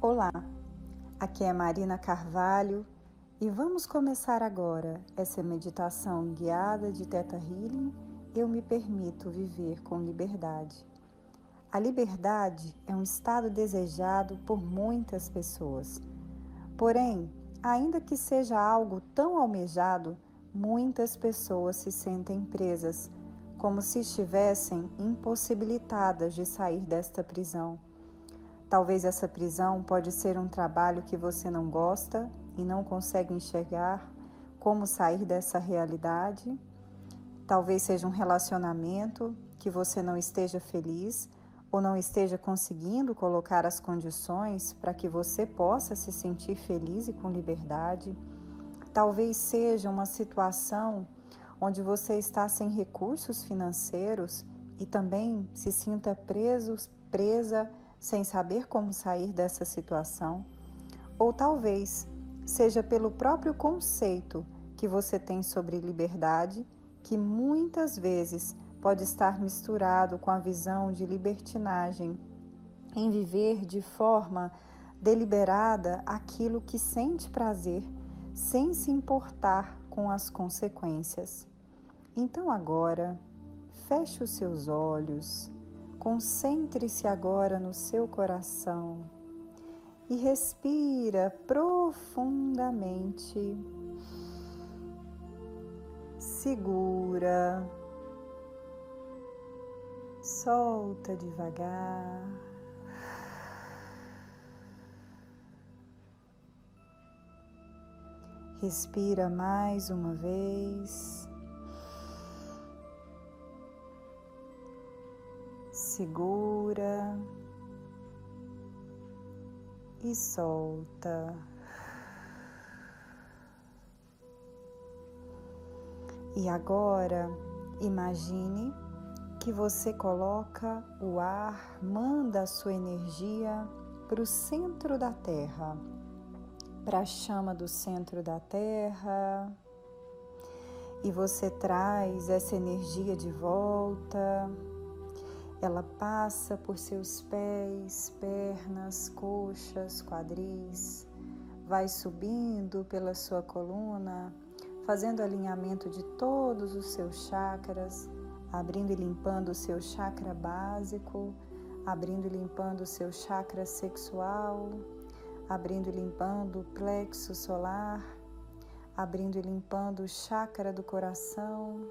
Olá, aqui é Marina Carvalho e vamos começar agora essa meditação guiada de Teta Healing. Eu me permito viver com liberdade. A liberdade é um estado desejado por muitas pessoas. Porém, ainda que seja algo tão almejado, muitas pessoas se sentem presas, como se estivessem impossibilitadas de sair desta prisão. Talvez essa prisão pode ser um trabalho que você não gosta e não consegue enxergar como sair dessa realidade. Talvez seja um relacionamento que você não esteja feliz ou não esteja conseguindo colocar as condições para que você possa se sentir feliz e com liberdade. Talvez seja uma situação onde você está sem recursos financeiros e também se sinta preso, presa sem saber como sair dessa situação, ou talvez seja pelo próprio conceito que você tem sobre liberdade, que muitas vezes pode estar misturado com a visão de libertinagem em viver de forma deliberada aquilo que sente prazer, sem se importar com as consequências. Então agora, feche os seus olhos Concentre-se agora no seu coração e respira profundamente. Segura, solta devagar. Respira mais uma vez. segura e solta. E agora, imagine que você coloca o ar, manda a sua energia para o centro da Terra, para a chama do centro da Terra, e você traz essa energia de volta. Ela passa por seus pés, pernas, coxas, quadris, vai subindo pela sua coluna, fazendo alinhamento de todos os seus chakras, abrindo e limpando o seu chakra básico, abrindo e limpando o seu chakra sexual, abrindo e limpando o plexo solar, abrindo e limpando o chakra do coração,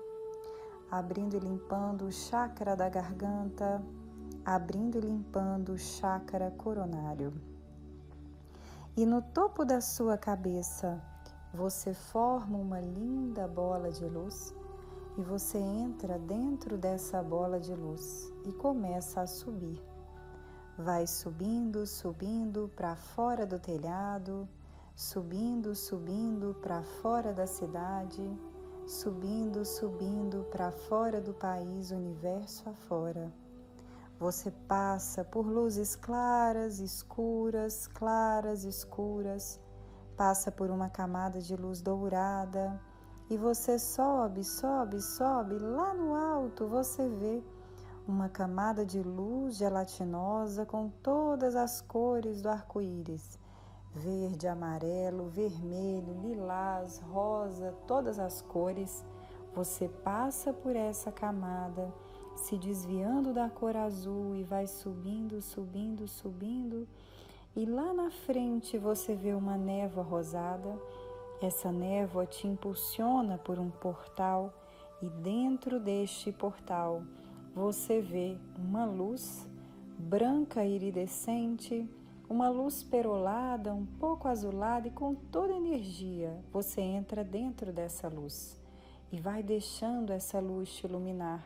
abrindo e limpando o chakra da garganta, abrindo e limpando o chakra coronário. E no topo da sua cabeça, você forma uma linda bola de luz e você entra dentro dessa bola de luz e começa a subir. Vai subindo, subindo para fora do telhado, subindo, subindo para fora da cidade subindo, subindo para fora do país, universo afora. Você passa por luzes claras, escuras, claras, escuras, passa por uma camada de luz dourada e você sobe, sobe, sobe, lá no alto você vê uma camada de luz gelatinosa com todas as cores do arco-íris verde, amarelo, vermelho, lilás, rosa, todas as cores. Você passa por essa camada, se desviando da cor azul e vai subindo, subindo, subindo. E lá na frente você vê uma névoa rosada. Essa névoa te impulsiona por um portal e dentro deste portal você vê uma luz branca iridescente uma luz perolada, um pouco azulada e com toda energia. Você entra dentro dessa luz e vai deixando essa luz te iluminar,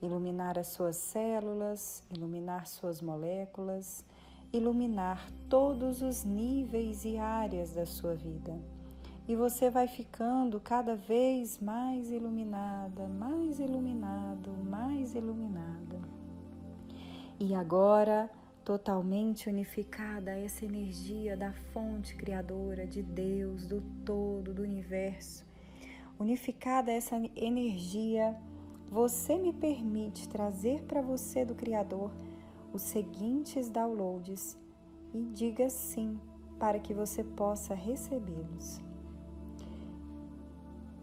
iluminar as suas células, iluminar suas moléculas, iluminar todos os níveis e áreas da sua vida. E você vai ficando cada vez mais iluminada, mais iluminado, mais iluminada. E agora, totalmente unificada a essa energia da fonte criadora de Deus, do todo, do universo. Unificada essa energia, você me permite trazer para você do Criador os seguintes downloads e diga sim para que você possa recebê-los.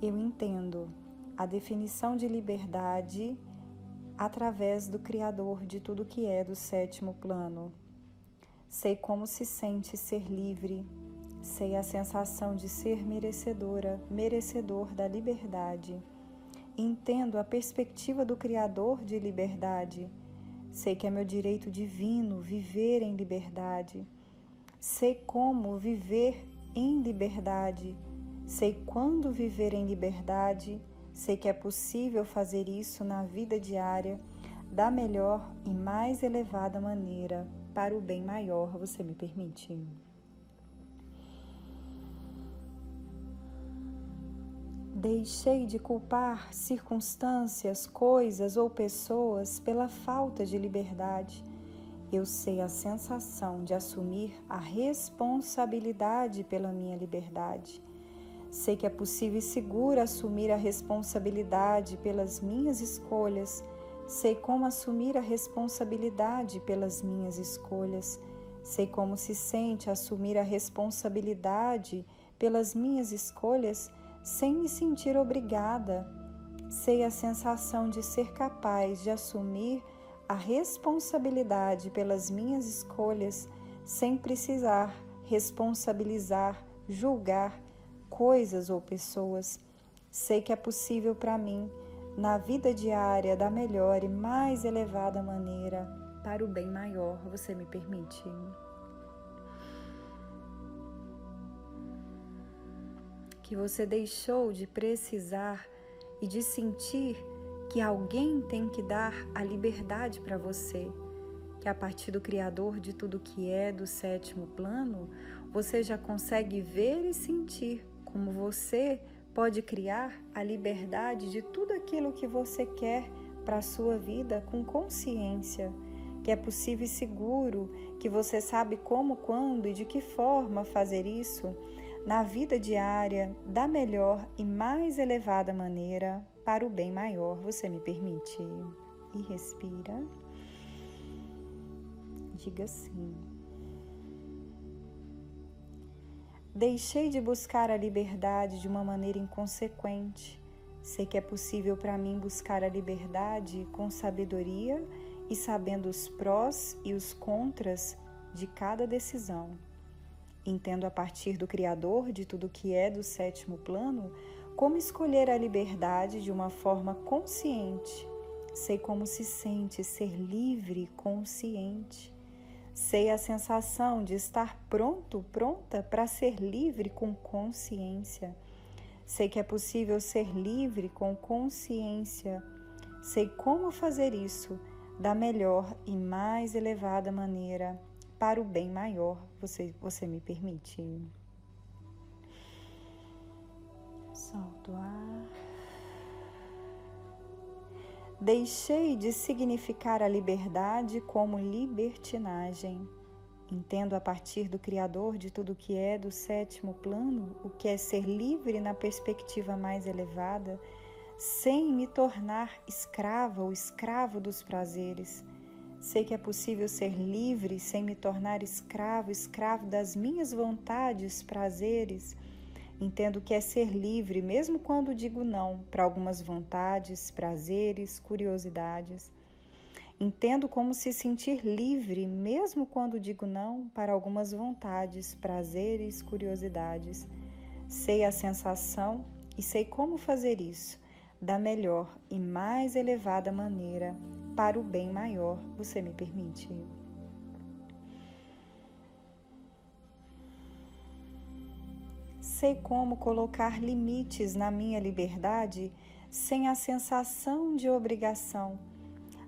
Eu entendo a definição de liberdade através do Criador de tudo que é do sétimo plano. Sei como se sente ser livre, sei a sensação de ser merecedora, merecedor da liberdade. Entendo a perspectiva do Criador de liberdade. Sei que é meu direito divino viver em liberdade. Sei como viver em liberdade. Sei quando viver em liberdade Sei que é possível fazer isso na vida diária da melhor e mais elevada maneira para o bem maior, você me permite? Deixei de culpar circunstâncias, coisas ou pessoas pela falta de liberdade. Eu sei a sensação de assumir a responsabilidade pela minha liberdade. Sei que é possível e seguro assumir a responsabilidade pelas minhas escolhas. Sei como assumir a responsabilidade pelas minhas escolhas. Sei como se sente assumir a responsabilidade pelas minhas escolhas sem me sentir obrigada. Sei a sensação de ser capaz de assumir a responsabilidade pelas minhas escolhas sem precisar responsabilizar, julgar coisas ou pessoas. Sei que é possível para mim, na vida diária, da melhor e mais elevada maneira, para o bem maior. Você me permite? Que você deixou de precisar e de sentir que alguém tem que dar a liberdade para você, que a partir do Criador de tudo que é do sétimo plano, você já consegue ver e sentir como você pode criar a liberdade de tudo aquilo que você quer para a sua vida com consciência, que é possível e seguro, que você sabe como, quando e de que forma fazer isso na vida diária da melhor e mais elevada maneira para o bem maior. Você me permite? E respira. Diga sim. Deixei de buscar a liberdade de uma maneira inconsequente. Sei que é possível para mim buscar a liberdade com sabedoria e sabendo os prós e os contras de cada decisão. Entendo a partir do Criador de tudo que é do sétimo plano como escolher a liberdade de uma forma consciente. Sei como se sente ser livre, consciente. Sei a sensação de estar pronto, pronta para ser livre com consciência. Sei que é possível ser livre com consciência. Sei como fazer isso da melhor e mais elevada maneira para o bem maior. Você, você me permite? Solta o ar. Deixei de significar a liberdade como libertinagem. Entendo a partir do Criador de tudo que é do sétimo plano o que é ser livre na perspectiva mais elevada, sem me tornar escrava ou escravo dos prazeres. Sei que é possível ser livre sem me tornar escravo, escravo das minhas vontades, prazeres Entendo que é ser livre, mesmo quando digo não para algumas vontades, prazeres, curiosidades. Entendo como se sentir livre, mesmo quando digo não para algumas vontades, prazeres, curiosidades. Sei a sensação e sei como fazer isso da melhor e mais elevada maneira para o bem maior. Você me permite? Sei como colocar limites na minha liberdade sem a sensação de obrigação,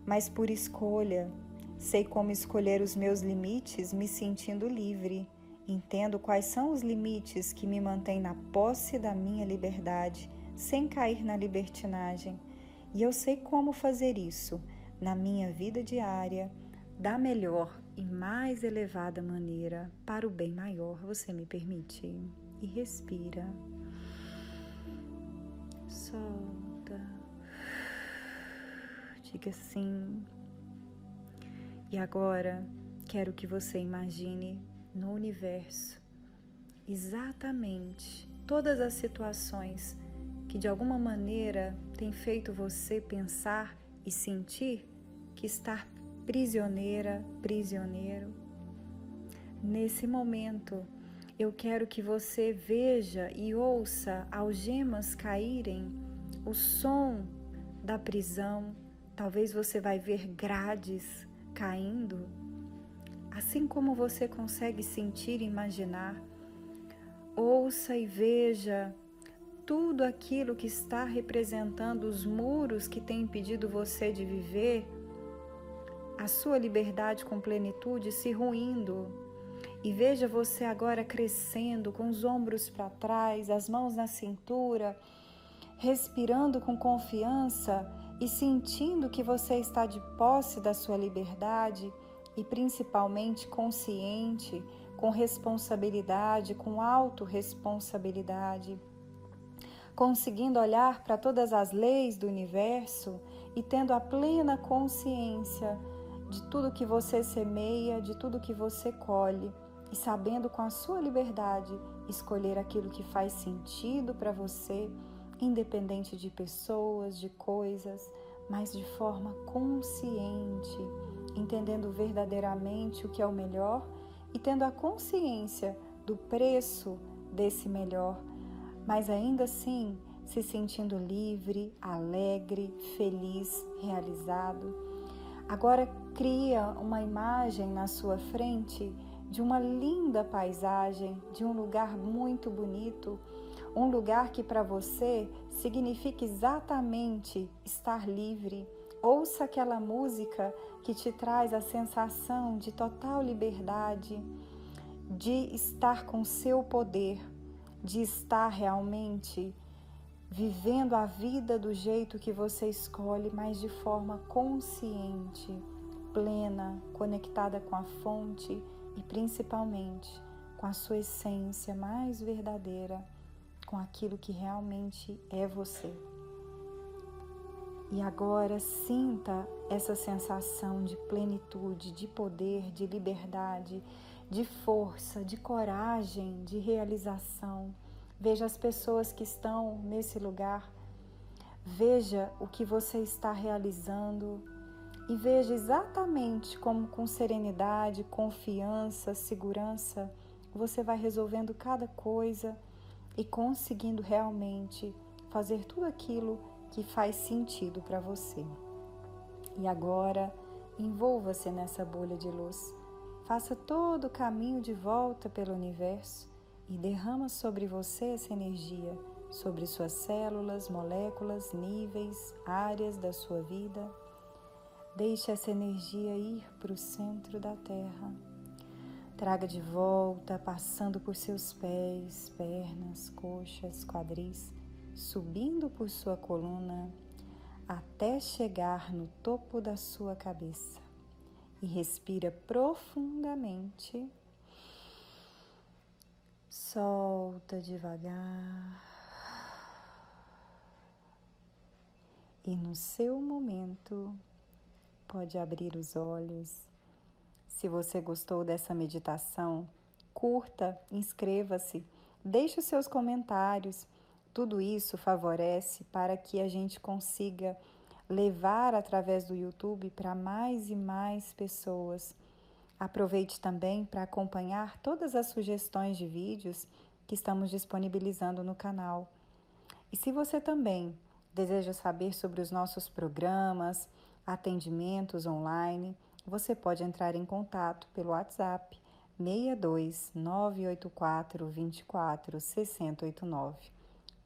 mas por escolha. Sei como escolher os meus limites me sentindo livre. Entendo quais são os limites que me mantêm na posse da minha liberdade, sem cair na libertinagem. E eu sei como fazer isso na minha vida diária, da melhor e mais elevada maneira, para o bem maior. Você me permite? E respira. solta. Diga sim. E agora quero que você imagine no universo exatamente todas as situações que de alguma maneira têm feito você pensar e sentir que está prisioneira, prisioneiro. Nesse momento, eu quero que você veja e ouça algemas caírem, o som da prisão. Talvez você vai ver grades caindo, assim como você consegue sentir e imaginar. Ouça e veja tudo aquilo que está representando os muros que têm impedido você de viver a sua liberdade com plenitude se ruindo e veja você agora crescendo com os ombros para trás, as mãos na cintura, respirando com confiança e sentindo que você está de posse da sua liberdade e principalmente consciente, com responsabilidade, com autorresponsabilidade, conseguindo olhar para todas as leis do universo e tendo a plena consciência de tudo que você semeia, de tudo que você colhe e sabendo com a sua liberdade escolher aquilo que faz sentido para você, independente de pessoas, de coisas, mas de forma consciente, entendendo verdadeiramente o que é o melhor e tendo a consciência do preço desse melhor, mas ainda assim se sentindo livre, alegre, feliz, realizado. Agora cria uma imagem na sua frente de uma linda paisagem, de um lugar muito bonito, um lugar que para você significa exatamente estar livre. Ouça aquela música que te traz a sensação de total liberdade, de estar com seu poder, de estar realmente vivendo a vida do jeito que você escolhe, mas de forma consciente, plena, conectada com a fonte e principalmente com a sua essência mais verdadeira, com aquilo que realmente é você. E agora sinta essa sensação de plenitude, de poder, de liberdade, de força, de coragem, de realização. Veja as pessoas que estão nesse lugar. Veja o que você está realizando, e veja exatamente como, com serenidade, confiança, segurança, você vai resolvendo cada coisa e conseguindo realmente fazer tudo aquilo que faz sentido para você. E agora, envolva-se nessa bolha de luz. Faça todo o caminho de volta pelo universo e derrama sobre você essa energia, sobre suas células, moléculas, níveis, áreas da sua vida Deixe essa energia ir para o centro da Terra. Traga de volta, passando por seus pés, pernas, coxas, quadris, subindo por sua coluna, até chegar no topo da sua cabeça. E respira profundamente. Solta devagar. E no seu momento, pode abrir os olhos. Se você gostou dessa meditação, curta, inscreva-se, deixe os seus comentários. Tudo isso favorece para que a gente consiga levar através do YouTube para mais e mais pessoas. Aproveite também para acompanhar todas as sugestões de vídeos que estamos disponibilizando no canal. E se você também deseja saber sobre os nossos programas, atendimentos online, você pode entrar em contato pelo WhatsApp 62 984 24 6089.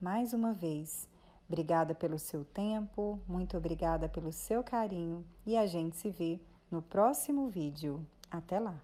Mais uma vez, obrigada pelo seu tempo, muito obrigada pelo seu carinho e a gente se vê no próximo vídeo. Até lá!